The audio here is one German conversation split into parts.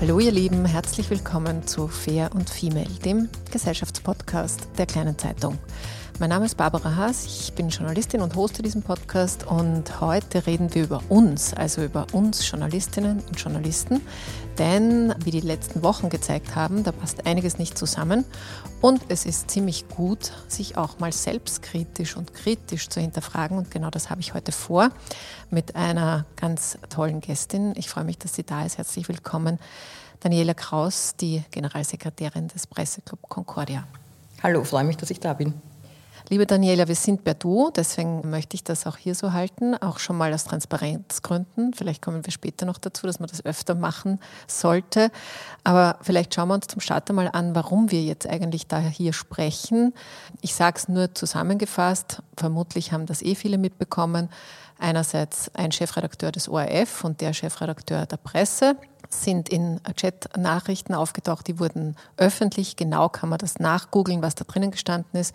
Hallo ihr Lieben, herzlich willkommen zu Fair und Female, dem Gesellschaftspodcast der kleinen Zeitung. Mein Name ist Barbara Haas, ich bin Journalistin und hoste diesen Podcast und heute reden wir über uns, also über uns Journalistinnen und Journalisten, denn wie die letzten Wochen gezeigt haben, da passt einiges nicht zusammen und es ist ziemlich gut, sich auch mal selbstkritisch und kritisch zu hinterfragen und genau das habe ich heute vor mit einer ganz tollen Gästin. Ich freue mich, dass sie da ist. Herzlich willkommen, Daniela Kraus, die Generalsekretärin des Presseclub Concordia. Hallo, freue mich, dass ich da bin. Liebe Daniela, wir sind per Du, deswegen möchte ich das auch hier so halten, auch schon mal aus Transparenzgründen. Vielleicht kommen wir später noch dazu, dass man das öfter machen sollte. Aber vielleicht schauen wir uns zum Start einmal an, warum wir jetzt eigentlich da hier sprechen. Ich sage es nur zusammengefasst, vermutlich haben das eh viele mitbekommen. Einerseits ein Chefredakteur des ORF und der Chefredakteur der Presse sind in Chat-Nachrichten aufgetaucht, die wurden öffentlich. Genau kann man das nachgoogeln, was da drinnen gestanden ist.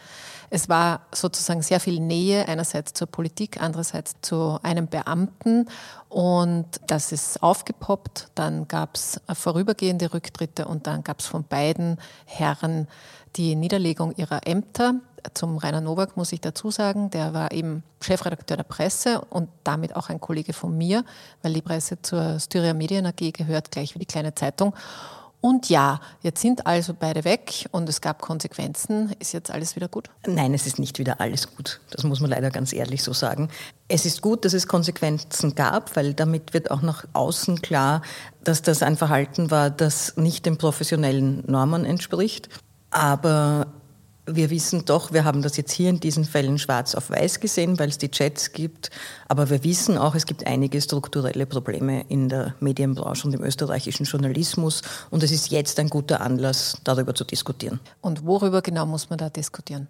Es war sozusagen sehr viel Nähe, einerseits zur Politik, andererseits zu einem Beamten. Und das ist aufgepoppt. Dann gab es vorübergehende Rücktritte und dann gab es von beiden Herren die Niederlegung ihrer Ämter. Zum Rainer Nowak muss ich dazu sagen, der war eben Chefredakteur der Presse und damit auch ein Kollege von mir, weil die Presse zur Styria Medien AG gehört, gleich wie die kleine Zeitung. Und ja, jetzt sind also beide weg und es gab Konsequenzen. Ist jetzt alles wieder gut? Nein, es ist nicht wieder alles gut. Das muss man leider ganz ehrlich so sagen. Es ist gut, dass es Konsequenzen gab, weil damit wird auch nach außen klar, dass das ein Verhalten war, das nicht den professionellen Normen entspricht. Aber wir wissen doch, wir haben das jetzt hier in diesen Fällen schwarz auf weiß gesehen, weil es die Chats gibt, aber wir wissen auch, es gibt einige strukturelle Probleme in der Medienbranche und im österreichischen Journalismus und es ist jetzt ein guter Anlass, darüber zu diskutieren. Und worüber genau muss man da diskutieren?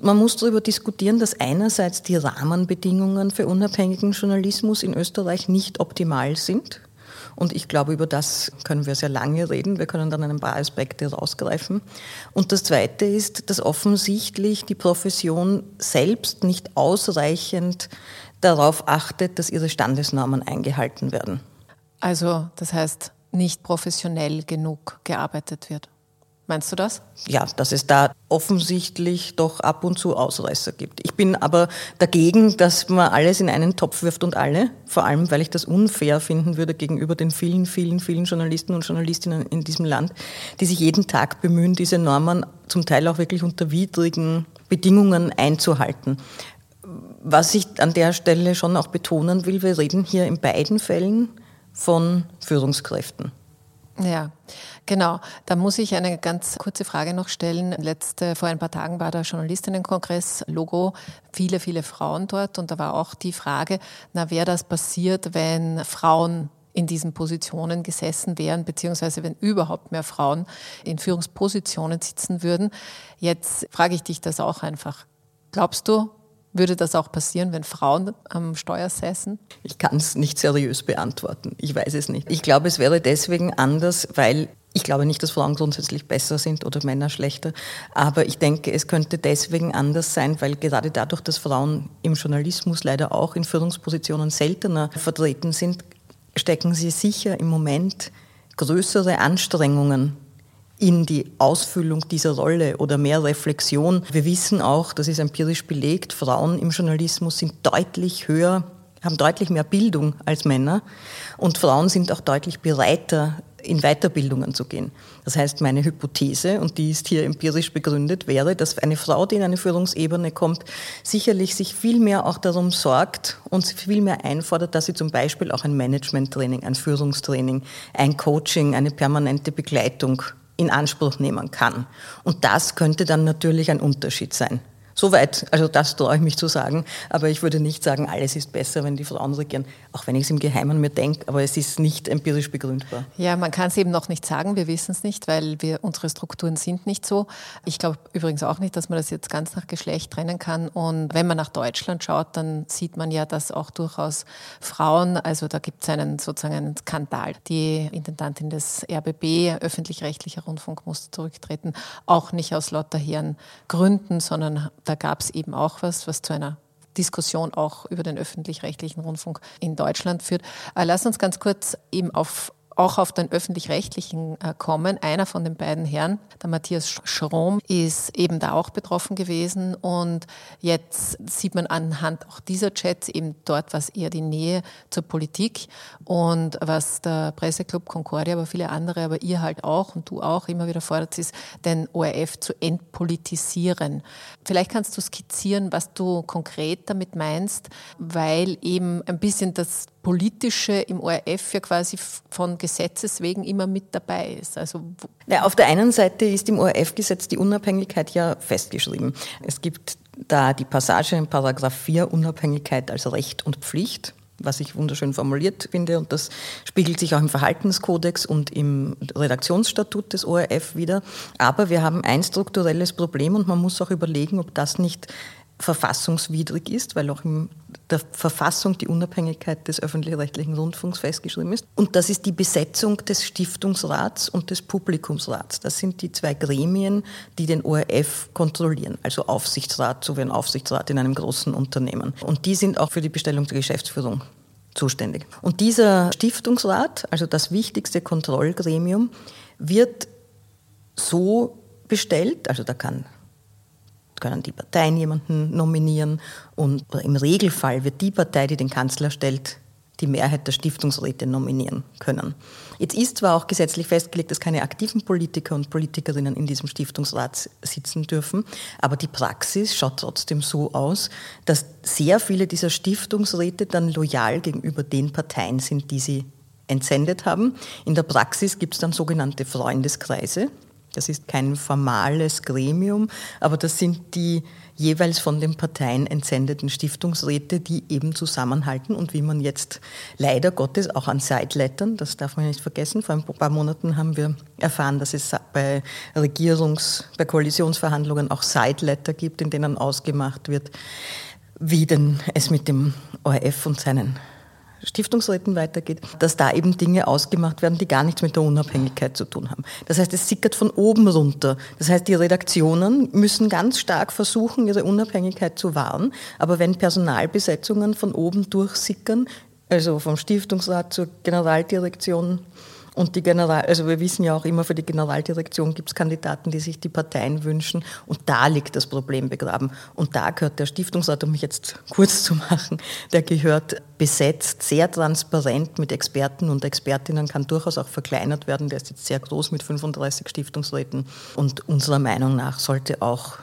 Man muss darüber diskutieren, dass einerseits die Rahmenbedingungen für unabhängigen Journalismus in Österreich nicht optimal sind. Und ich glaube, über das können wir sehr lange reden. Wir können dann ein paar Aspekte rausgreifen. Und das Zweite ist, dass offensichtlich die Profession selbst nicht ausreichend darauf achtet, dass ihre Standesnormen eingehalten werden. Also das heißt, nicht professionell genug gearbeitet wird. Meinst du das? Ja, dass es da offensichtlich doch ab und zu Ausreißer gibt. Ich bin aber dagegen, dass man alles in einen Topf wirft und alle, vor allem weil ich das unfair finden würde gegenüber den vielen, vielen, vielen Journalisten und Journalistinnen in diesem Land, die sich jeden Tag bemühen, diese Normen zum Teil auch wirklich unter widrigen Bedingungen einzuhalten. Was ich an der Stelle schon auch betonen will, wir reden hier in beiden Fällen von Führungskräften. Ja, genau. Da muss ich eine ganz kurze Frage noch stellen. Letzte, vor ein paar Tagen war der Journalistinnenkongress Logo, viele, viele Frauen dort und da war auch die Frage, na, wäre das passiert, wenn Frauen in diesen Positionen gesessen wären, beziehungsweise wenn überhaupt mehr Frauen in Führungspositionen sitzen würden. Jetzt frage ich dich das auch einfach. Glaubst du, Würde das auch passieren, wenn Frauen am Steuer säßen? Ich kann es nicht seriös beantworten. Ich weiß es nicht. Ich glaube, es wäre deswegen anders, weil ich glaube nicht, dass Frauen grundsätzlich besser sind oder Männer schlechter, aber ich denke, es könnte deswegen anders sein, weil gerade dadurch, dass Frauen im Journalismus leider auch in Führungspositionen seltener vertreten sind, stecken sie sicher im Moment größere Anstrengungen in die Ausfüllung dieser Rolle oder mehr Reflexion. Wir wissen auch, das ist empirisch belegt, Frauen im Journalismus sind deutlich höher, haben deutlich mehr Bildung als Männer und Frauen sind auch deutlich bereiter, in Weiterbildungen zu gehen. Das heißt, meine Hypothese, und die ist hier empirisch begründet, wäre, dass eine Frau, die in eine Führungsebene kommt, sicherlich sich viel mehr auch darum sorgt und viel mehr einfordert, dass sie zum Beispiel auch ein Management-Training, ein Führungstraining, ein Coaching, eine permanente Begleitung in Anspruch nehmen kann. Und das könnte dann natürlich ein Unterschied sein. Soweit, also das traue ich mich zu sagen. Aber ich würde nicht sagen, alles ist besser, wenn die Frauen regieren. Auch wenn ich es im Geheimen mir denke, aber es ist nicht empirisch begründbar. Ja, man kann es eben noch nicht sagen. Wir wissen es nicht, weil wir, unsere Strukturen sind nicht so. Ich glaube übrigens auch nicht, dass man das jetzt ganz nach Geschlecht trennen kann. Und wenn man nach Deutschland schaut, dann sieht man ja, dass auch durchaus Frauen, also da gibt es einen sozusagen einen Skandal. Die Intendantin des RBB, öffentlich-rechtlicher Rundfunk, musste zurücktreten. Auch nicht aus lauter Herren Gründen, sondern da gab es eben auch was, was zu einer Diskussion auch über den öffentlich-rechtlichen Rundfunk in Deutschland führt. Äh, lass uns ganz kurz eben auf auch auf den öffentlich-rechtlichen äh, kommen. Einer von den beiden Herren, der Matthias Schrom, ist eben da auch betroffen gewesen. Und jetzt sieht man anhand auch dieser Chats eben dort was eher die Nähe zur Politik und was der Presseclub Concordia, aber viele andere, aber ihr halt auch und du auch immer wieder fordert, ist, den ORF zu entpolitisieren. Vielleicht kannst du skizzieren, was du konkret damit meinst, weil eben ein bisschen das Politische im ORF ja quasi von Gesetzes wegen immer mit dabei ist. Also ja, auf der einen Seite ist im ORF-Gesetz die Unabhängigkeit ja festgeschrieben. Es gibt da die Passage in Paragraph 4 Unabhängigkeit als Recht und Pflicht was ich wunderschön formuliert finde und das spiegelt sich auch im Verhaltenskodex und im Redaktionsstatut des ORF wieder. Aber wir haben ein strukturelles Problem und man muss auch überlegen, ob das nicht verfassungswidrig ist, weil auch in der Verfassung die Unabhängigkeit des öffentlich-rechtlichen Rundfunks festgeschrieben ist. Und das ist die Besetzung des Stiftungsrats und des Publikumsrats. Das sind die zwei Gremien, die den ORF kontrollieren, also Aufsichtsrat, so wie ein Aufsichtsrat in einem großen Unternehmen. Und die sind auch für die Bestellung der Geschäftsführung zuständig. Und dieser Stiftungsrat, also das wichtigste Kontrollgremium, wird so bestellt, also da kann können die Parteien jemanden nominieren und im Regelfall wird die Partei, die den Kanzler stellt, die Mehrheit der Stiftungsräte nominieren können. Jetzt ist zwar auch gesetzlich festgelegt, dass keine aktiven Politiker und Politikerinnen in diesem Stiftungsrat sitzen dürfen, aber die Praxis schaut trotzdem so aus, dass sehr viele dieser Stiftungsräte dann loyal gegenüber den Parteien sind, die sie entsendet haben. In der Praxis gibt es dann sogenannte Freundeskreise, das ist kein formales Gremium, aber das sind die jeweils von den Parteien entsendeten Stiftungsräte, die eben zusammenhalten und wie man jetzt leider Gottes auch an Sidelettern, das darf man nicht vergessen, vor ein paar Monaten haben wir erfahren, dass es bei Regierungs-, bei Koalitionsverhandlungen auch Sideletter gibt, in denen ausgemacht wird, wie denn es mit dem ORF und seinen Stiftungsräten weitergeht, dass da eben Dinge ausgemacht werden, die gar nichts mit der Unabhängigkeit zu tun haben. Das heißt, es sickert von oben runter. Das heißt, die Redaktionen müssen ganz stark versuchen, ihre Unabhängigkeit zu wahren. Aber wenn Personalbesetzungen von oben durchsickern, also vom Stiftungsrat zur Generaldirektion, und die General, also wir wissen ja auch immer, für die Generaldirektion gibt es Kandidaten, die sich die Parteien wünschen. Und da liegt das Problem begraben. Und da gehört der Stiftungsrat, um mich jetzt kurz zu machen, der gehört besetzt, sehr transparent mit Experten und Expertinnen, kann durchaus auch verkleinert werden. Der ist jetzt sehr groß mit 35 Stiftungsräten. Und unserer Meinung nach sollte auch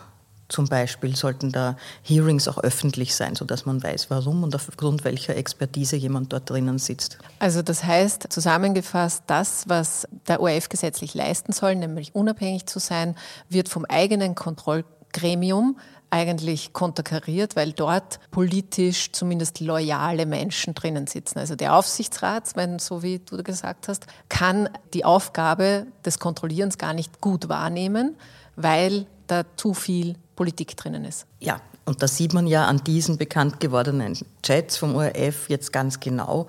zum Beispiel sollten da Hearings auch öffentlich sein, sodass man weiß, warum und aufgrund welcher Expertise jemand dort drinnen sitzt. Also das heißt, zusammengefasst, das, was der ORF gesetzlich leisten soll, nämlich unabhängig zu sein, wird vom eigenen Kontrollgremium eigentlich konterkariert, weil dort politisch zumindest loyale Menschen drinnen sitzen. Also der Aufsichtsrat, wenn, so wie du gesagt hast, kann die Aufgabe des Kontrollierens gar nicht gut wahrnehmen, weil da zu viel Politik drinnen ist. Ja, Und da sieht man ja an diesen bekannt gewordenen Chats vom ORF jetzt ganz genau,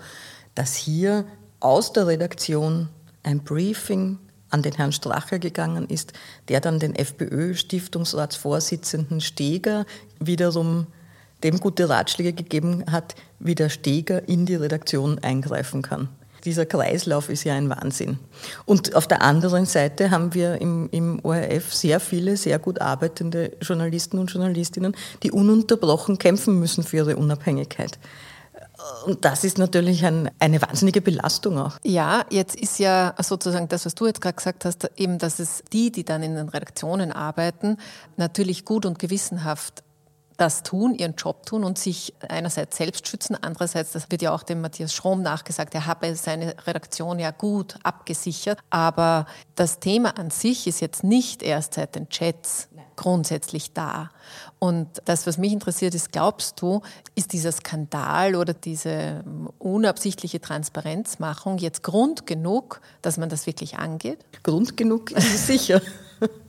dass hier aus der Redaktion ein Briefing an den Herrn Strache gegangen ist, der dann den FPÖ-Stiftungsratsvorsitzenden Steger wiederum dem gute Ratschläge gegeben hat, wie der Steger in die Redaktion eingreifen kann. Dieser Kreislauf ist ja ein Wahnsinn. Und auf der anderen Seite haben wir im, im ORF sehr viele sehr gut arbeitende Journalisten und Journalistinnen, die ununterbrochen kämpfen müssen für ihre Unabhängigkeit. Und das ist natürlich ein, eine wahnsinnige Belastung auch. Ja, jetzt ist ja sozusagen das, was du jetzt gerade gesagt hast, eben, dass es die, die dann in den Redaktionen arbeiten, natürlich gut und gewissenhaft das tun, ihren Job tun und sich einerseits selbst schützen, andererseits, das wird ja auch dem Matthias Schrom nachgesagt, er habe seine Redaktion ja gut abgesichert, aber das Thema an sich ist jetzt nicht erst seit den Chats grundsätzlich da. Und das, was mich interessiert, ist, glaubst du, ist dieser Skandal oder diese unabsichtliche Transparenzmachung jetzt Grund genug, dass man das wirklich angeht? Grund genug ist es sicher.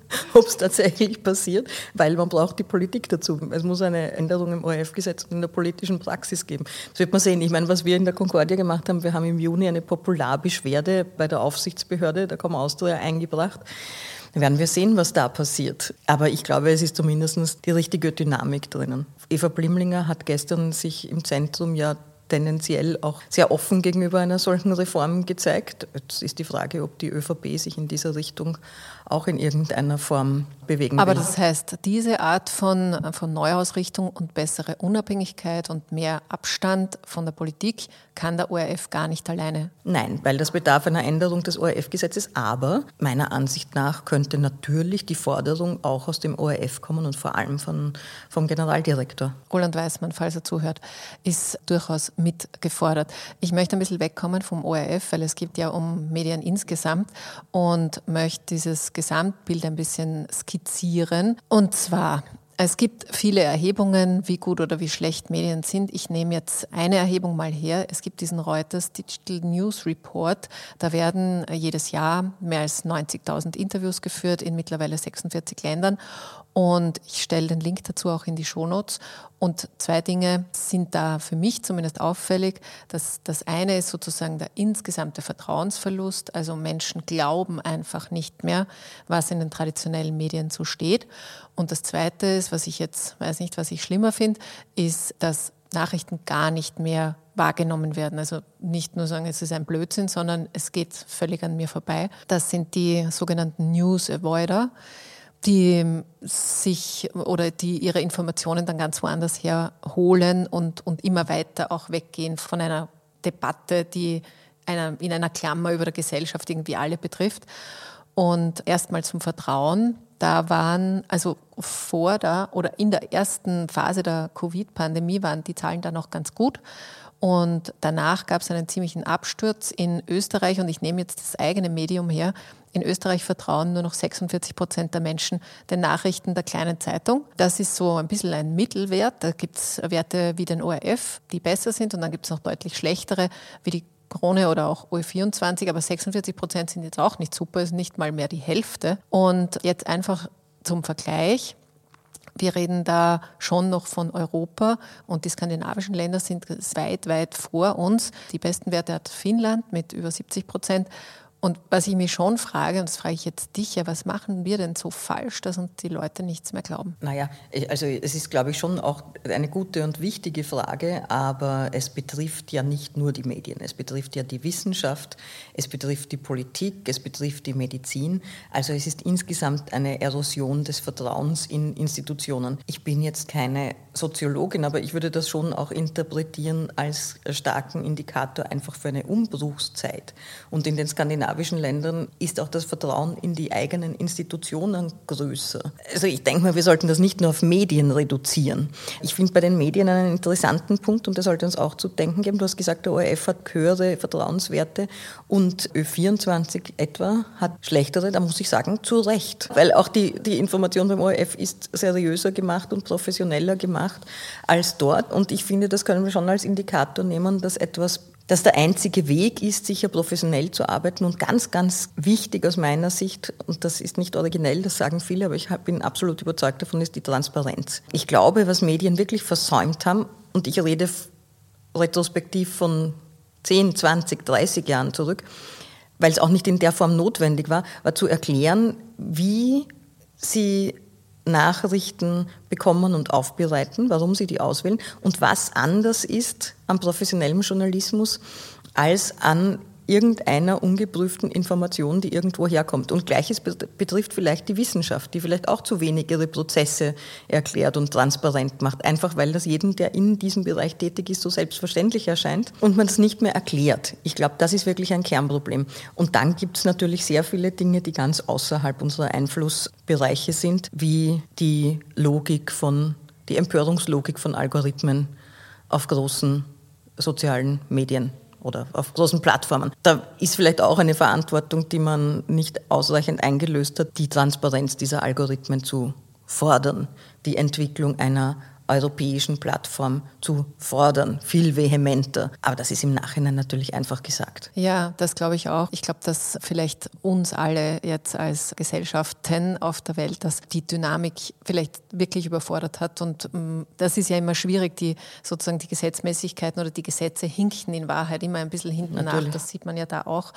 ob es tatsächlich passiert, weil man braucht die Politik dazu. Es muss eine Änderung im ORF-Gesetz und in der politischen Praxis geben. Das wird man sehen. Ich meine, was wir in der Concordia gemacht haben, wir haben im Juni eine Popularbeschwerde bei der Aufsichtsbehörde der Austria eingebracht werden wir sehen, was da passiert. Aber ich glaube, es ist zumindest die richtige Dynamik drinnen. Eva Blimlinger hat gestern sich im Zentrum ja tendenziell auch sehr offen gegenüber einer solchen Reform gezeigt. Jetzt ist die Frage, ob die ÖVP sich in dieser Richtung auch in irgendeiner Form bewegen Aber will. das heißt, diese Art von, von Neuausrichtung und bessere Unabhängigkeit und mehr Abstand von der Politik kann der ORF gar nicht alleine. Nein, weil das bedarf einer Änderung des ORF-Gesetzes. Aber meiner Ansicht nach könnte natürlich die Forderung auch aus dem ORF kommen und vor allem von, vom Generaldirektor. Roland Weißmann, falls er zuhört, ist durchaus mitgefordert. Ich möchte ein bisschen wegkommen vom ORF, weil es geht ja um Medien insgesamt und möchte dieses Gesamtbild ein bisschen skizzieren. Und zwar es gibt viele Erhebungen, wie gut oder wie schlecht Medien sind. Ich nehme jetzt eine Erhebung mal her. Es gibt diesen Reuters Digital News Report. Da werden jedes Jahr mehr als 90.000 Interviews geführt in mittlerweile 46 Ländern. Und ich stelle den Link dazu auch in die Shownotes. Und zwei Dinge sind da für mich zumindest auffällig. Das, das eine ist sozusagen der insgesamte Vertrauensverlust. Also Menschen glauben einfach nicht mehr, was in den traditionellen Medien so steht. Und das zweite ist, was ich jetzt weiß nicht, was ich schlimmer finde, ist, dass Nachrichten gar nicht mehr wahrgenommen werden. Also nicht nur sagen, es ist ein Blödsinn, sondern es geht völlig an mir vorbei. Das sind die sogenannten News Avoider die sich oder die ihre Informationen dann ganz woanders herholen und, und immer weiter auch weggehen von einer Debatte, die einer, in einer Klammer über der Gesellschaft irgendwie alle betrifft. Und erstmal zum Vertrauen. Da waren, also vor der oder in der ersten Phase der Covid-Pandemie waren die Zahlen da noch ganz gut. Und danach gab es einen ziemlichen Absturz in Österreich und ich nehme jetzt das eigene Medium her. In Österreich vertrauen nur noch 46 Prozent der Menschen den Nachrichten der kleinen Zeitung. Das ist so ein bisschen ein Mittelwert. Da gibt es Werte wie den ORF, die besser sind und dann gibt es noch deutlich schlechtere, wie die Krone oder auch OE24, aber 46 Prozent sind jetzt auch nicht super, ist nicht mal mehr die Hälfte. Und jetzt einfach zum Vergleich. Wir reden da schon noch von Europa und die skandinavischen Länder sind weit, weit vor uns. Die besten Werte hat Finnland mit über 70 Prozent und was ich mich schon frage, und das frage ich jetzt dich ja, was machen wir denn so falsch, dass uns die Leute nichts mehr glauben? Naja, also es ist, glaube ich, schon auch eine gute und wichtige Frage, aber es betrifft ja nicht nur die Medien, es betrifft ja die Wissenschaft, es betrifft die Politik, es betrifft die Medizin. Also es ist insgesamt eine Erosion des Vertrauens in Institutionen. Ich bin jetzt keine Soziologin, aber ich würde das schon auch interpretieren als starken Indikator einfach für eine Umbruchszeit. Und in den Skandinavien skandinavischen Ländern ist auch das Vertrauen in die eigenen Institutionen größer. Also ich denke mal, wir sollten das nicht nur auf Medien reduzieren. Ich finde bei den Medien einen interessanten Punkt und der sollte uns auch zu denken geben. Du hast gesagt, der ORF hat höhere Vertrauenswerte und Ö24 etwa hat schlechtere. Da muss ich sagen, zu Recht. Weil auch die, die Information beim ORF ist seriöser gemacht und professioneller gemacht als dort. Und ich finde, das können wir schon als Indikator nehmen, dass etwas dass der einzige Weg ist, sicher professionell zu arbeiten und ganz, ganz wichtig aus meiner Sicht, und das ist nicht originell, das sagen viele, aber ich bin absolut überzeugt davon, ist die Transparenz. Ich glaube, was Medien wirklich versäumt haben, und ich rede retrospektiv von 10, 20, 30 Jahren zurück, weil es auch nicht in der Form notwendig war, war zu erklären, wie sie Nachrichten bekommen und aufbereiten, warum sie die auswählen und was anders ist am professionellen Journalismus als an irgendeiner ungeprüften Information, die irgendwo herkommt. Und gleiches betrifft vielleicht die Wissenschaft, die vielleicht auch zu wenig ihre Prozesse erklärt und transparent macht, einfach weil das jedem, der in diesem Bereich tätig ist, so selbstverständlich erscheint und man es nicht mehr erklärt. Ich glaube, das ist wirklich ein Kernproblem. Und dann gibt es natürlich sehr viele Dinge, die ganz außerhalb unserer Einflussbereiche sind, wie die Logik von, die Empörungslogik von Algorithmen auf großen sozialen Medien oder auf großen Plattformen. Da ist vielleicht auch eine Verantwortung, die man nicht ausreichend eingelöst hat, die Transparenz dieser Algorithmen zu fordern, die Entwicklung einer europäischen Plattform zu fordern, viel vehementer. Aber das ist im Nachhinein natürlich einfach gesagt. Ja, das glaube ich auch. Ich glaube, dass vielleicht uns alle jetzt als Gesellschaften auf der Welt, dass die Dynamik vielleicht wirklich überfordert hat. Und mm, das ist ja immer schwierig, die sozusagen die Gesetzmäßigkeiten oder die Gesetze hinken in Wahrheit immer ein bisschen hinten natürlich. nach. Das sieht man ja da auch.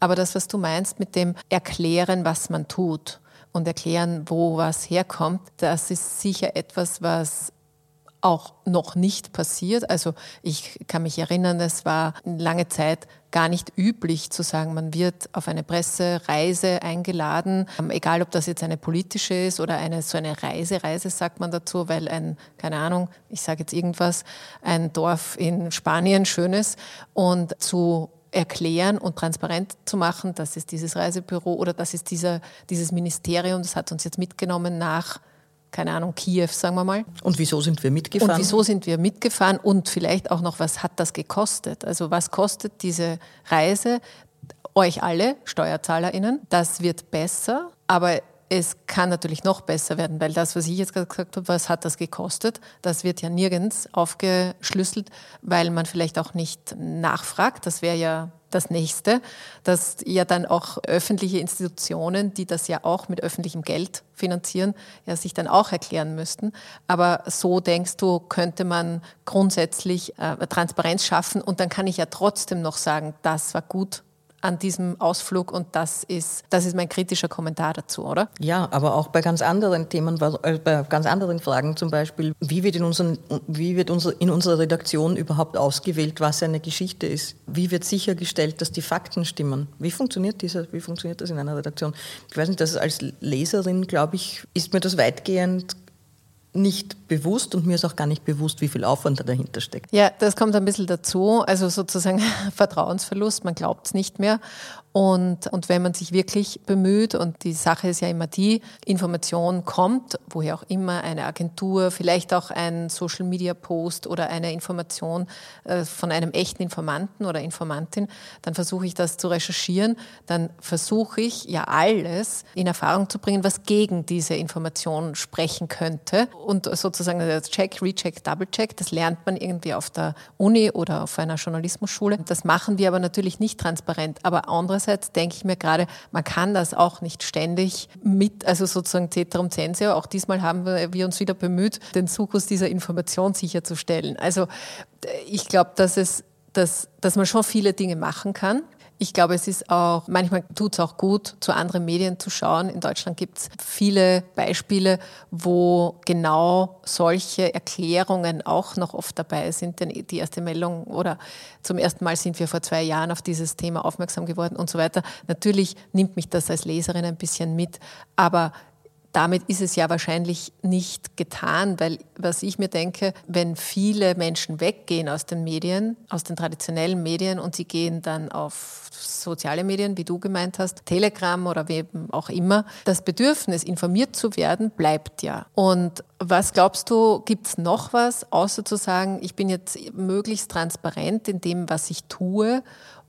Aber das, was du meinst mit dem Erklären, was man tut, und erklären, wo was herkommt, das ist sicher etwas, was auch noch nicht passiert. Also ich kann mich erinnern, es war lange Zeit gar nicht üblich zu sagen, man wird auf eine Pressereise eingeladen, ähm, egal ob das jetzt eine politische ist oder eine so eine Reisereise sagt man dazu, weil ein keine Ahnung, ich sage jetzt irgendwas, ein Dorf in Spanien schönes und zu erklären und transparent zu machen, das ist dieses Reisebüro oder das ist dieser, dieses Ministerium, das hat uns jetzt mitgenommen nach keine Ahnung, Kiew, sagen wir mal. Und wieso sind wir mitgefahren? Und wieso sind wir mitgefahren? Und vielleicht auch noch, was hat das gekostet? Also was kostet diese Reise euch alle, SteuerzahlerInnen? Das wird besser, aber es kann natürlich noch besser werden, weil das, was ich jetzt gerade gesagt habe, was hat das gekostet, das wird ja nirgends aufgeschlüsselt, weil man vielleicht auch nicht nachfragt. Das wäre ja das nächste, dass ja dann auch öffentliche Institutionen, die das ja auch mit öffentlichem Geld finanzieren, ja sich dann auch erklären müssten. Aber so denkst du, könnte man grundsätzlich äh, Transparenz schaffen und dann kann ich ja trotzdem noch sagen, das war gut an diesem Ausflug und das ist, das ist mein kritischer Kommentar dazu, oder? Ja, aber auch bei ganz anderen Themen, äh, bei ganz anderen Fragen zum Beispiel, wie wird in, unseren, wie wird unsere, in unserer Redaktion überhaupt ausgewählt, was eine Geschichte ist? Wie wird sichergestellt, dass die Fakten stimmen? Wie funktioniert, diese, wie funktioniert das in einer Redaktion? Ich weiß nicht, dass als Leserin, glaube ich, ist mir das weitgehend nicht bewusst und mir ist auch gar nicht bewusst, wie viel Aufwand dahinter steckt. Ja, das kommt ein bisschen dazu. Also sozusagen Vertrauensverlust, man glaubt es nicht mehr. Und, und wenn man sich wirklich bemüht, und die Sache ist ja immer die, Information kommt, woher auch immer, eine Agentur, vielleicht auch ein Social-Media-Post oder eine Information äh, von einem echten Informanten oder Informantin, dann versuche ich das zu recherchieren, dann versuche ich ja alles in Erfahrung zu bringen, was gegen diese Information sprechen könnte. Und sozusagen das Check, Recheck, Double-Check, das lernt man irgendwie auf der Uni oder auf einer Journalismusschule. Das machen wir aber natürlich nicht transparent. Aber andererseits andererseits denke ich mir gerade, man kann das auch nicht ständig mit, also sozusagen Ceterum Censeo. Auch diesmal haben wir uns wieder bemüht, den Sukus dieser Information sicherzustellen. Also ich glaube, dass es dass, dass man schon viele Dinge machen kann. Ich glaube, es ist auch, manchmal tut es auch gut, zu anderen Medien zu schauen. In Deutschland gibt es viele Beispiele, wo genau solche Erklärungen auch noch oft dabei sind. Denn die erste Meldung oder zum ersten Mal sind wir vor zwei Jahren auf dieses Thema aufmerksam geworden und so weiter. Natürlich nimmt mich das als Leserin ein bisschen mit, aber damit ist es ja wahrscheinlich nicht getan, weil was ich mir denke, wenn viele Menschen weggehen aus den Medien, aus den traditionellen Medien und sie gehen dann auf soziale Medien, wie du gemeint hast, Telegram oder wie auch immer, das Bedürfnis, informiert zu werden, bleibt ja. Und was glaubst du, gibt es noch was, außer zu sagen, ich bin jetzt möglichst transparent in dem, was ich tue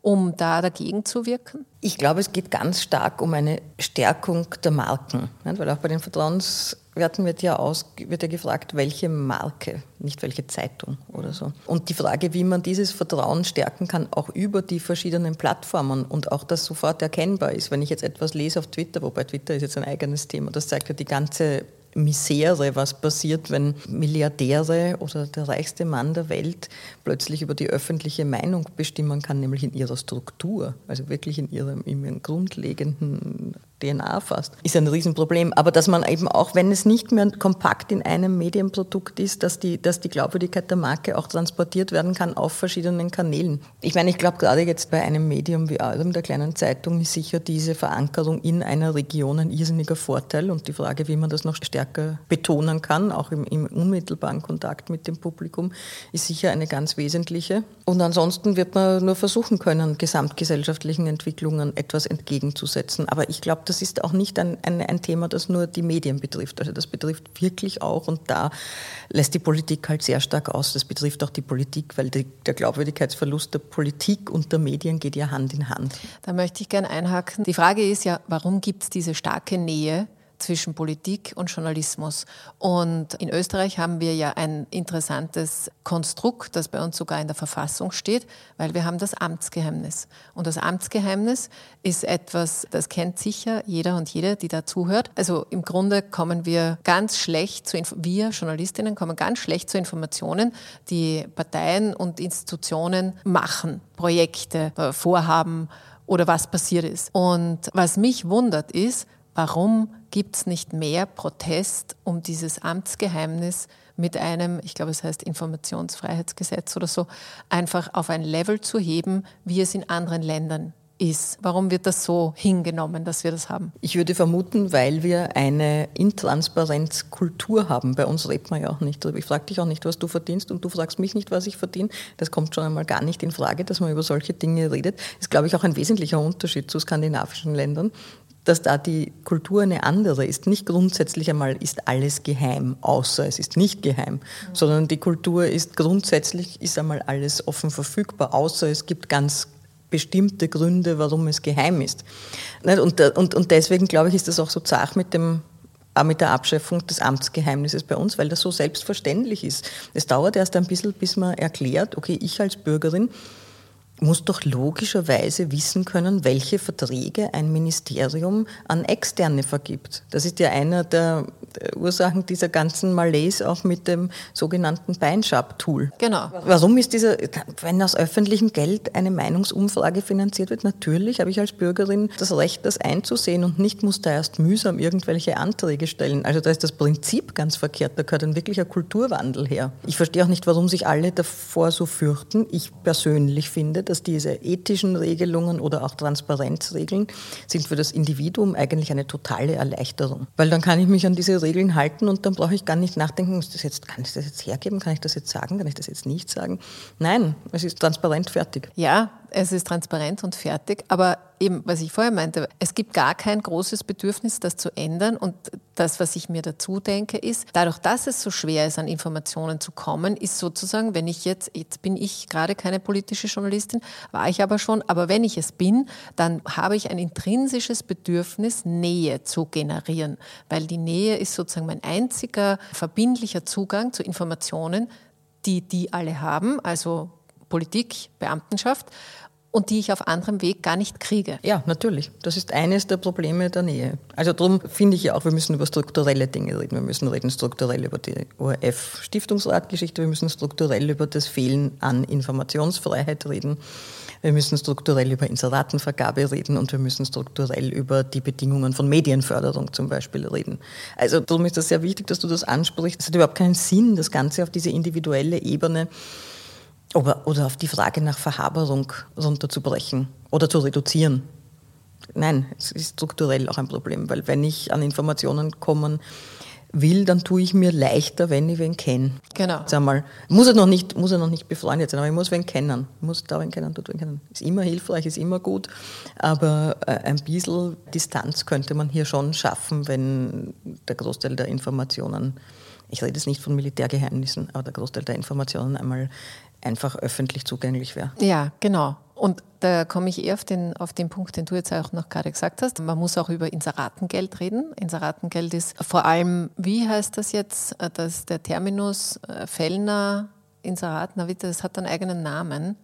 um da dagegen zu wirken? Ich glaube, es geht ganz stark um eine Stärkung der Marken. Weil auch bei den Vertrauenswerten wird ja, aus, wird ja gefragt, welche Marke, nicht welche Zeitung oder so. Und die Frage, wie man dieses Vertrauen stärken kann, auch über die verschiedenen Plattformen und auch das sofort erkennbar ist. Wenn ich jetzt etwas lese auf Twitter, wobei Twitter ist jetzt ein eigenes Thema, das zeigt ja die ganze Misere, was passiert, wenn Milliardäre oder der reichste Mann der Welt plötzlich über die öffentliche Meinung bestimmen kann, nämlich in ihrer Struktur, also wirklich in ihrem, in ihrem grundlegenden DNA fast, ist ein Riesenproblem. Aber dass man eben auch, wenn es nicht mehr kompakt in einem Medienprodukt ist, dass die, dass die Glaubwürdigkeit der Marke auch transportiert werden kann auf verschiedenen Kanälen. Ich meine, ich glaube gerade jetzt bei einem Medium wie eurem, der kleinen Zeitung, ist sicher diese Verankerung in einer Region ein irrsinniger Vorteil und die Frage, wie man das noch stärker betonen kann, auch im, im unmittelbaren Kontakt mit dem Publikum, ist sicher eine ganz wesentliche. Und ansonsten wird man nur versuchen können, gesamtgesellschaftlichen Entwicklungen etwas entgegenzusetzen. Aber ich glaube, das ist auch nicht ein, ein, ein, Thema, das nur die Medien betrifft. Also das betrifft wirklich auch, und da lässt die Politik halt sehr stark aus, das betrifft auch die Politik, weil die, der Glaubwürdigkeitsverlust der Politik und der Medien geht ja Hand in Hand. Da möchte ich gerne einhaken. Die Frage ist ja, warum gibt es diese starke Nähe zwischen Politik und Journalismus. Und in Österreich haben wir ja ein interessantes Konstrukt, das bei uns sogar in der Verfassung steht, weil wir haben das Amtsgeheimnis. Und das Amtsgeheimnis ist etwas, das kennt sicher jeder und jede, die da zuhört. Also im Grunde kommen wir ganz schlecht zu, wir Journalistinnen kommen ganz schlecht zu Informationen, die Parteien und Institutionen machen, Projekte, äh, Vorhaben oder was passiert ist. Und was mich wundert ist, warum gibt es nicht mehr Protest um dieses Amtsgeheimnis mit einem, ich glaube es heißt Informationsfreiheitsgesetz oder so, einfach auf ein Level zu heben, wie es in anderen Ländern ist. Warum wird das so hingenommen, dass wir das haben? Ich würde vermuten, weil wir eine Intransparenzkultur haben. Bei uns redet man ja auch nicht darüber. Ich frage dich auch nicht, was du verdienst und du fragst mich nicht, was ich verdiene. Das kommt schon einmal gar nicht in Frage, dass man über solche Dinge redet. Das ist, glaube ich, auch ein wesentlicher Unterschied zu skandinavischen Ländern dass da die Kultur eine andere ist. Nicht grundsätzlich einmal ist alles geheim, außer es ist nicht geheim, mhm. sondern die Kultur ist grundsätzlich ist einmal alles offen verfügbar, außer es gibt ganz bestimmte Gründe, warum es geheim ist. Und, und, und deswegen glaube ich, ist das auch so zart mit dem mit der Abschaffung des Amtsgeheimnisses bei uns, weil das so selbstverständlich ist. Es dauert erst ein bisschen, bis man erklärt, okay, ich als Bürgerin muss doch logischerweise wissen können, welche Verträge ein Ministerium an Externe vergibt. Das ist ja einer der Ursachen dieser ganzen Malaise auch mit dem sogenannten Beinschab-Tool. Genau. Warum ist dieser, wenn aus öffentlichem Geld eine Meinungsumfrage finanziert wird, natürlich habe ich als Bürgerin das Recht, das einzusehen und nicht muss da erst mühsam irgendwelche Anträge stellen. Also da ist das Prinzip ganz verkehrt, da gehört ein wirklicher Kulturwandel her. Ich verstehe auch nicht, warum sich alle davor so fürchten. Ich persönlich finde, dass diese ethischen Regelungen oder auch Transparenzregeln sind für das Individuum eigentlich eine totale Erleichterung. Weil dann kann ich mich an diese Regeln halten und dann brauche ich gar nicht nachdenken, muss das jetzt, kann ich das jetzt hergeben, kann ich das jetzt sagen, kann ich das jetzt nicht sagen. Nein, es ist transparent fertig. Ja, es ist transparent und fertig, aber eben, was ich vorher meinte, es gibt gar kein großes Bedürfnis, das zu ändern. Und das, was ich mir dazu denke, ist, dadurch, dass es so schwer ist, an Informationen zu kommen, ist sozusagen, wenn ich jetzt, jetzt bin ich gerade keine politische Journalistin, war ich aber schon, aber wenn ich es bin, dann habe ich ein intrinsisches Bedürfnis, Nähe zu generieren, weil die Nähe ist sozusagen mein einziger verbindlicher Zugang zu Informationen, die die alle haben, also Politik, Beamtenschaft und die ich auf anderem Weg gar nicht kriege. Ja, natürlich. Das ist eines der Probleme der Nähe. Also darum finde ich ja auch, wir müssen über strukturelle Dinge reden. Wir müssen reden strukturell über die ORF-Stiftungsratgeschichte, wir müssen strukturell über das Fehlen an Informationsfreiheit reden. Wir müssen strukturell über Inseratenvergabe reden und wir müssen strukturell über die Bedingungen von Medienförderung zum Beispiel reden. Also darum ist das sehr wichtig, dass du das ansprichst. Es hat überhaupt keinen Sinn, das Ganze auf diese individuelle Ebene oder auf die Frage nach Verhaberung runterzubrechen oder zu reduzieren. Nein, es ist strukturell auch ein Problem, weil wenn ich an Informationen kommen will, dann tue ich mir leichter, wenn ich wen kenne. Genau. Sag mal, muss er noch nicht, muss er noch nicht befreundet sein, aber ich muss wen kennen. Ich muss da wen kennen, dort wen kennen. Ist immer hilfreich, ist immer gut, aber äh, ein bisschen Distanz könnte man hier schon schaffen, wenn der Großteil der Informationen ich rede jetzt nicht von Militärgeheimnissen, aber der Großteil der Informationen einmal einfach öffentlich zugänglich wäre. Ja, genau. Und da komme ich eher auf den, auf den Punkt, den du jetzt auch noch gerade gesagt hast. Man muss auch über Inseratengeld reden. Inseratengeld ist vor allem, wie heißt das jetzt, das der Terminus äh, Fellner Inserat, na bitte, das hat einen eigenen Namen.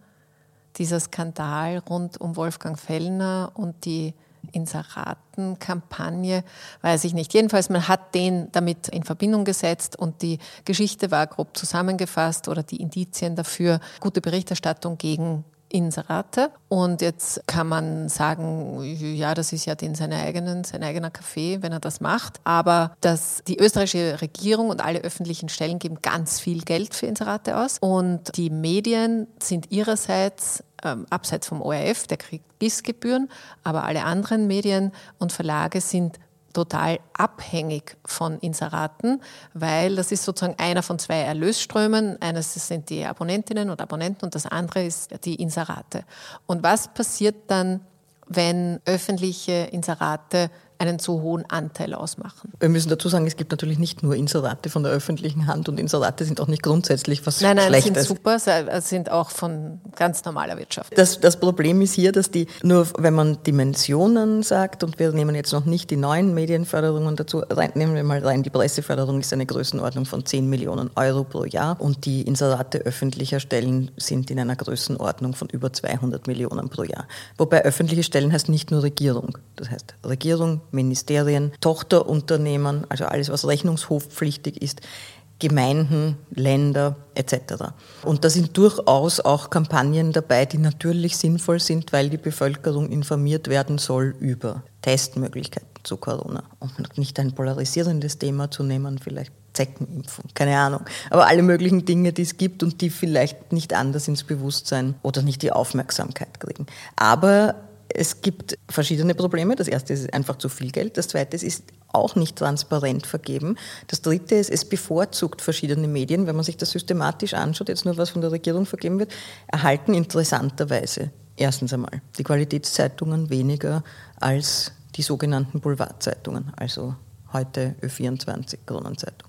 Dieser Skandal rund um Wolfgang Fellner und die Inseratenkampagne, weiß ich nicht. Jedenfalls, man hat den damit in Verbindung gesetzt und die Geschichte war grob zusammengefasst oder die Indizien dafür, gute Berichterstattung gegen Inserate. Und jetzt kann man sagen, ja, das ist ja den seine eigenen, sein eigener Kaffee, wenn er das macht. Aber dass die österreichische Regierung und alle öffentlichen Stellen geben ganz viel Geld für Inserate aus. Und die Medien sind ihrerseits ähm, abseits vom ORF, der kriegt GIS-Gebühren, aber alle anderen Medien und Verlage sind total abhängig von Inseraten, weil das ist sozusagen einer von zwei Erlösströmen. Eines sind die Abonnentinnen und Abonnenten und das andere ist die Inserate. Und was passiert dann, wenn öffentliche Inserate einen so hohen Anteil ausmachen. Wir müssen dazu sagen, es gibt natürlich nicht nur Inserate von der öffentlichen Hand und Inserate sind auch nicht grundsätzlich was nein, nein, Schlechtes. sind super, sind auch von ganz normaler Wirtschaft. Das, das Problem ist hier, dass die, nur wenn man Dimensionen sagt und wir nehmen jetzt noch nicht die neuen Medienförderungen dazu, rein, nehmen wir mal rein, die Presseförderung ist eine Größenordnung von 10 Millionen Euro pro Jahr und die Inserate öffentlicher Stellen sind in einer Größenordnung von über 200 Millionen pro Jahr. Wobei öffentliche Stellen heißt nicht nur Regierung, das heißt Regierung, Ministerien, Tochterunternehmen, also alles, was rechnungshoffpflichtig ist, Gemeinden, Länder etc. Und da sind durchaus auch Kampagnen dabei, die natürlich sinnvoll sind, weil die Bevölkerung informiert werden soll über Testmöglichkeiten zu Corona. Um nicht ein polarisierendes Thema zu nehmen, vielleicht Zeckenimpfung, keine Ahnung. Aber alle möglichen Dinge, die es gibt und die vielleicht nicht anders ins Bewusstsein oder nicht die Aufmerksamkeit kriegen. Aber es gibt verschiedene Probleme. Das erste ist einfach zu viel Geld. Das zweite ist auch nicht transparent vergeben. Das dritte ist, es bevorzugt verschiedene Medien, wenn man sich das systematisch anschaut, jetzt nur was von der Regierung vergeben wird, erhalten interessanterweise erstens einmal die Qualitätszeitungen weniger als die sogenannten Boulevardzeitungen, also heute Ö24 Kronenzeitung.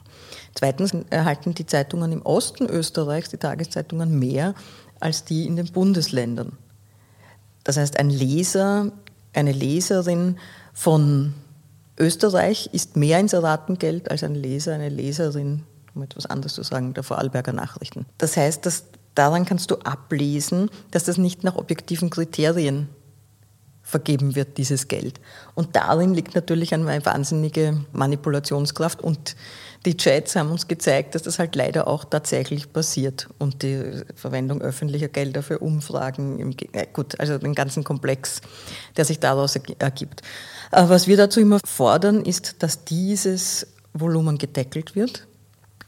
Zweitens erhalten die Zeitungen im Osten Österreichs, die Tageszeitungen, mehr als die in den Bundesländern. Das heißt, ein Leser, eine Leserin von Österreich ist mehr Inseratengeld als ein Leser, eine Leserin, um etwas anderes zu sagen, der Vorarlberger Nachrichten. Das heißt, dass daran kannst du ablesen, dass das nicht nach objektiven Kriterien vergeben wird, dieses Geld. Und darin liegt natürlich eine wahnsinnige Manipulationskraft und die Chats haben uns gezeigt, dass das halt leider auch tatsächlich passiert und die Verwendung öffentlicher Gelder für Umfragen, im, äh gut, also den ganzen Komplex, der sich daraus ergibt. Aber was wir dazu immer fordern, ist, dass dieses Volumen gedeckelt wird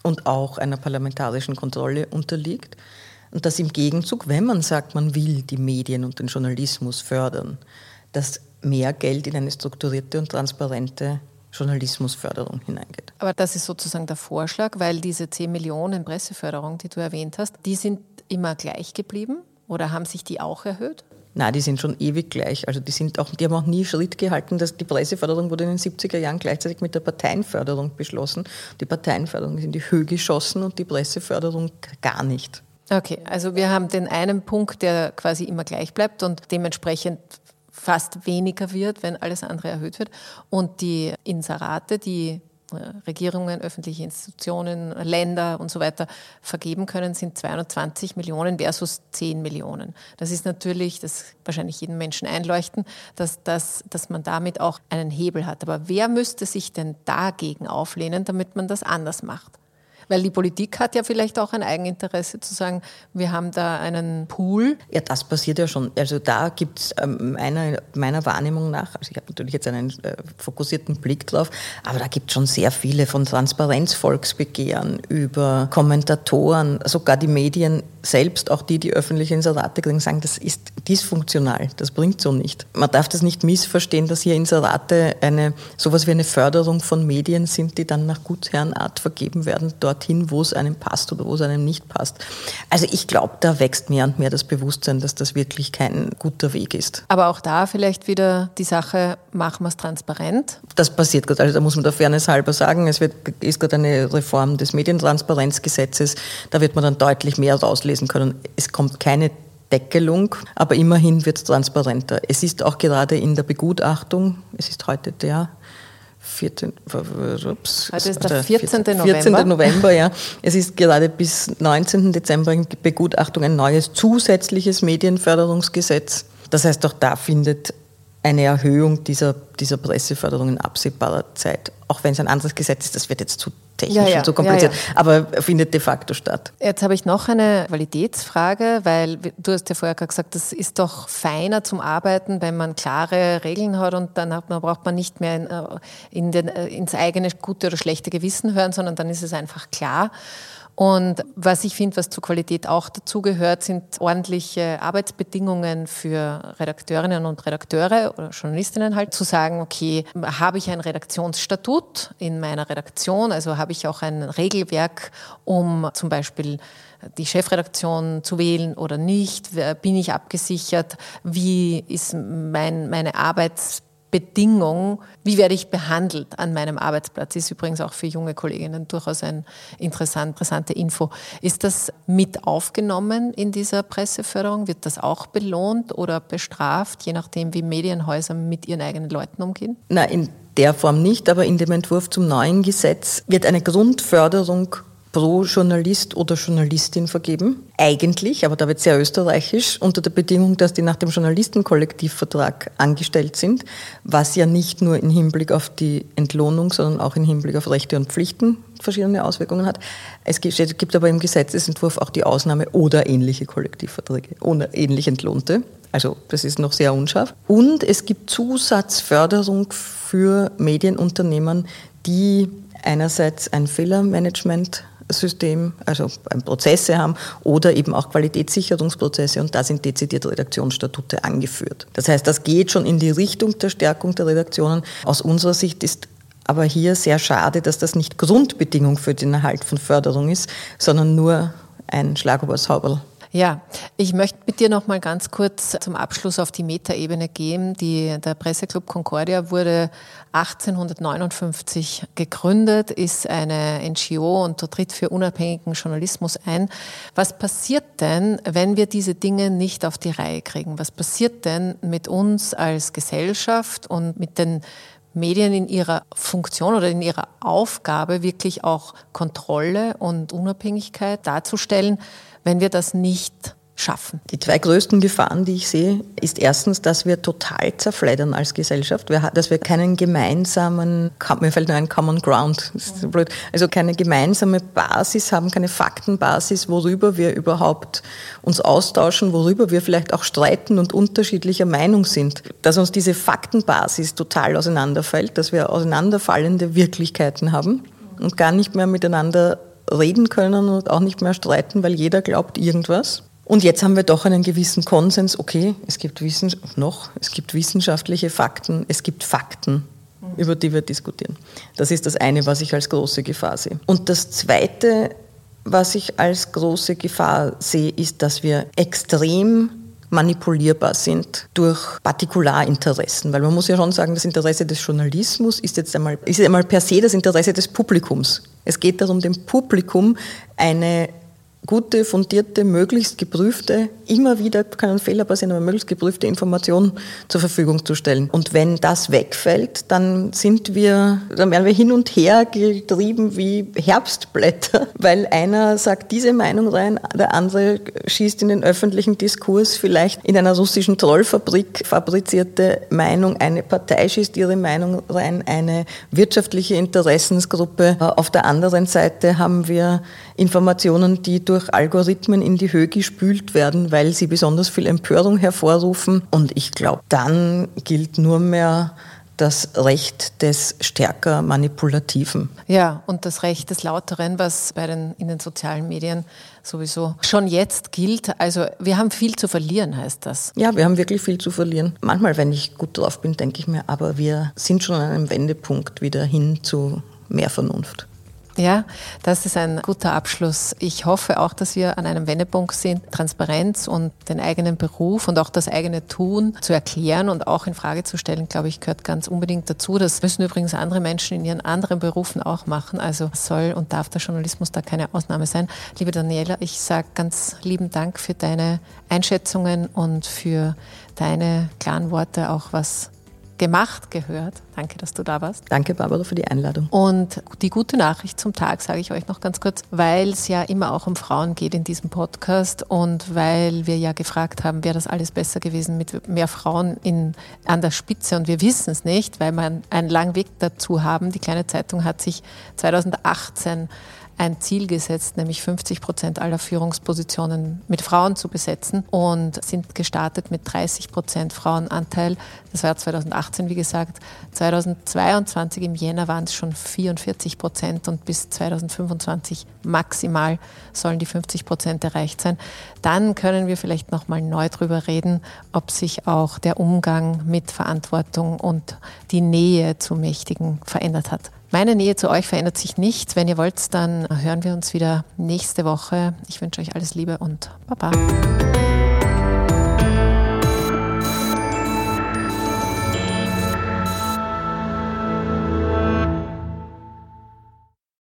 und auch einer parlamentarischen Kontrolle unterliegt. Und dass im Gegenzug, wenn man sagt, man will die Medien und den Journalismus fördern, dass mehr Geld in eine strukturierte und transparente Journalismusförderung hineingeht. Aber das ist sozusagen der Vorschlag, weil diese 10 Millionen Presseförderung, die du erwähnt hast, die sind immer gleich geblieben oder haben sich die auch erhöht? Nein, die sind schon ewig gleich. Also die sind auch, die haben auch nie Schritt gehalten, dass die Presseförderung wurde in den 70er Jahren gleichzeitig mit der Parteienförderung beschlossen. Die Parteienförderung ist in die Höhe geschossen und die Presseförderung gar nicht. Okay, also wir haben den einen Punkt, der quasi immer gleich bleibt und dementsprechend fast weniger wird, wenn alles andere erhöht wird. Und die Inserate, die äh, Regierungen, öffentliche Institutionen, Länder und so weiter vergeben können, sind 220 Millionen versus 10 Millionen. Das ist natürlich, das wahrscheinlich jedem Menschen einleuchten, dass, dass, dass man damit auch einen Hebel hat. Aber wer müsste sich denn dagegen auflehnen, damit man das anders macht? Weil die Politik hat ja vielleicht auch ein Eigeninteresse zu sagen, wir haben da einen Pool. Ja, das passiert ja schon. Also da gibt es ähm, meiner, meiner Wahrnehmung nach, also ich habe natürlich jetzt einen äh, fokussierten Blick drauf, aber da gibt es schon sehr viele von Transparenzvolksbegehren über Kommentatoren, sogar die Medien selbst, auch die, die öffentliche Inserate kriegen, sagen, das ist dysfunktional, das bringt so nicht. Man darf das nicht missverstehen, dass hier Inserate eine, sowas wie eine Förderung von Medien sind, die dann nach Gutsherrenart vergeben werden, dorthin, wo es einem passt oder wo es einem nicht passt. Also ich glaube, da wächst mehr und mehr das Bewusstsein, dass das wirklich kein guter Weg ist. Aber auch da vielleicht wieder die Sache, machen wir es transparent? Das passiert gerade. Also da muss man der Fairness halber sagen, es wird, ist gerade eine Reform des Medientransparenzgesetzes. Da wird man dann deutlich mehr rauslesen können. Es kommt keine Deckelung, aber immerhin wird es transparenter. Es ist auch gerade in der Begutachtung, es ist heute der 14, ups, Heute ist der 14. November. 14. November, ja. Es ist gerade bis 19. Dezember in Begutachtung ein neues zusätzliches Medienförderungsgesetz. Das heißt, auch da findet eine Erhöhung dieser, dieser Presseförderung in absehbarer Zeit. Auch wenn es ein anderes Gesetz ist, das wird jetzt zu technisch ja, ja, und zu kompliziert, ja, aber findet de facto statt. Jetzt habe ich noch eine Qualitätsfrage, weil du hast ja vorher gesagt, das ist doch feiner zum Arbeiten, wenn man klare Regeln hat und dann man, braucht man nicht mehr in, äh, in den, äh, ins eigene gute oder schlechte Gewissen hören, sondern dann ist es einfach klar. Und was ich finde, was zur Qualität auch dazugehört, sind ordentliche Arbeitsbedingungen für Redakteurinnen und Redakteure oder Journalistinnen halt zu sagen, okay, habe ich ein Redaktionsstatut in meiner Redaktion, also habe ich auch ein Regelwerk, um zum Beispiel die Chefredaktion zu wählen oder nicht? Bin ich abgesichert? Wie ist mein, meine Arbeits Bedingung, wie werde ich behandelt an meinem Arbeitsplatz, ist übrigens auch für junge Kolleginnen durchaus eine interessant, interessante Info. Ist das mit aufgenommen in dieser Presseförderung? Wird das auch belohnt oder bestraft, je nachdem, wie Medienhäuser mit ihren eigenen Leuten umgehen? In der Form nicht, aber in dem Entwurf zum neuen Gesetz wird eine Grundförderung pro Journalist oder Journalistin vergeben. Eigentlich, aber da wird sehr österreichisch, unter der Bedingung, dass die nach dem Journalistenkollektivvertrag angestellt sind, was ja nicht nur im Hinblick auf die Entlohnung, sondern auch im Hinblick auf Rechte und Pflichten verschiedene Auswirkungen hat. Es gibt aber im Gesetzesentwurf auch die Ausnahme oder ähnliche Kollektivverträge, ohne ähnlich entlohnte. Also das ist noch sehr unscharf. Und es gibt Zusatzförderung für Medienunternehmen, die einerseits ein Fehlermanagement System, also Prozesse haben oder eben auch Qualitätssicherungsprozesse und da sind dezidiert Redaktionsstatute angeführt. Das heißt, das geht schon in die Richtung der Stärkung der Redaktionen. Aus unserer Sicht ist aber hier sehr schade, dass das nicht Grundbedingung für den Erhalt von Förderung ist, sondern nur ein Schlag übers Hauberl. Ja, ich möchte mit dir noch mal ganz kurz zum Abschluss auf die Metaebene gehen. Die, der Presseclub Concordia wurde 1859 gegründet, ist eine NGO und tritt für unabhängigen Journalismus ein. Was passiert denn, wenn wir diese Dinge nicht auf die Reihe kriegen? Was passiert denn mit uns als Gesellschaft und mit den Medien in ihrer Funktion oder in ihrer Aufgabe wirklich auch Kontrolle und Unabhängigkeit darzustellen, wenn wir das nicht schaffen. Die zwei größten Gefahren, die ich sehe, ist erstens, dass wir total zerfleddern als Gesellschaft, dass wir keinen gemeinsamen, mir fällt nur ein Common Ground, also keine gemeinsame Basis haben, keine Faktenbasis, worüber wir überhaupt uns austauschen, worüber wir vielleicht auch streiten und unterschiedlicher Meinung sind. Dass uns diese Faktenbasis total auseinanderfällt, dass wir auseinanderfallende Wirklichkeiten haben und gar nicht mehr miteinander reden können und auch nicht mehr streiten, weil jeder glaubt irgendwas. Und jetzt haben wir doch einen gewissen Konsens, okay, es gibt, Wissen, noch, es gibt wissenschaftliche Fakten, es gibt Fakten, über die wir diskutieren. Das ist das eine, was ich als große Gefahr sehe. Und das zweite, was ich als große Gefahr sehe, ist, dass wir extrem manipulierbar sind durch Partikularinteressen. Weil man muss ja schon sagen, das Interesse des Journalismus ist jetzt einmal, ist einmal per se das Interesse des Publikums. Es geht darum, dem Publikum eine gute, fundierte, möglichst geprüfte, immer wieder können Fehler passieren, aber möglichst geprüfte Informationen zur Verfügung zu stellen. Und wenn das wegfällt, dann sind wir, dann werden wir hin und her getrieben wie Herbstblätter, weil einer sagt diese Meinung rein, der andere schießt in den öffentlichen Diskurs vielleicht in einer russischen Trollfabrik fabrizierte Meinung, eine Partei schießt ihre Meinung rein, eine wirtschaftliche Interessensgruppe. Auf der anderen Seite haben wir Informationen, die durch Algorithmen in die Höhe gespült werden, weil sie besonders viel Empörung hervorrufen. Und ich glaube, dann gilt nur mehr das Recht des stärker Manipulativen. Ja, und das Recht des Lauteren, was bei den, in den sozialen Medien sowieso schon jetzt gilt. Also wir haben viel zu verlieren, heißt das. Ja, wir haben wirklich viel zu verlieren. Manchmal, wenn ich gut drauf bin, denke ich mir, aber wir sind schon an einem Wendepunkt wieder hin zu mehr Vernunft. Ja, das ist ein guter Abschluss. Ich hoffe auch, dass wir an einem Wendepunkt sind, Transparenz und den eigenen Beruf und auch das eigene Tun zu erklären und auch in Frage zu stellen, glaube ich, gehört ganz unbedingt dazu. Das müssen übrigens andere Menschen in ihren anderen Berufen auch machen. Also soll und darf der Journalismus da keine Ausnahme sein. Liebe Daniela, ich sage ganz lieben Dank für deine Einschätzungen und für deine klaren Worte, auch was gemacht gehört. Danke, dass du da warst. Danke, Barbara, für die Einladung. Und die gute Nachricht zum Tag sage ich euch noch ganz kurz, weil es ja immer auch um Frauen geht in diesem Podcast und weil wir ja gefragt haben, wäre das alles besser gewesen mit mehr Frauen in, an der Spitze und wir wissen es nicht, weil wir einen langen Weg dazu haben. Die kleine Zeitung hat sich 2018 ein Ziel gesetzt, nämlich 50 Prozent aller Führungspositionen mit Frauen zu besetzen und sind gestartet mit 30 Prozent Frauenanteil. Das war 2018, wie gesagt. 2022 im Jänner waren es schon 44 Prozent und bis 2025 maximal sollen die 50 Prozent erreicht sein. Dann können wir vielleicht nochmal neu darüber reden, ob sich auch der Umgang mit Verantwortung und die Nähe zu Mächtigen verändert hat. Meine Nähe zu euch verändert sich nicht. Wenn ihr wollt, dann hören wir uns wieder nächste Woche. Ich wünsche euch alles Liebe und Baba.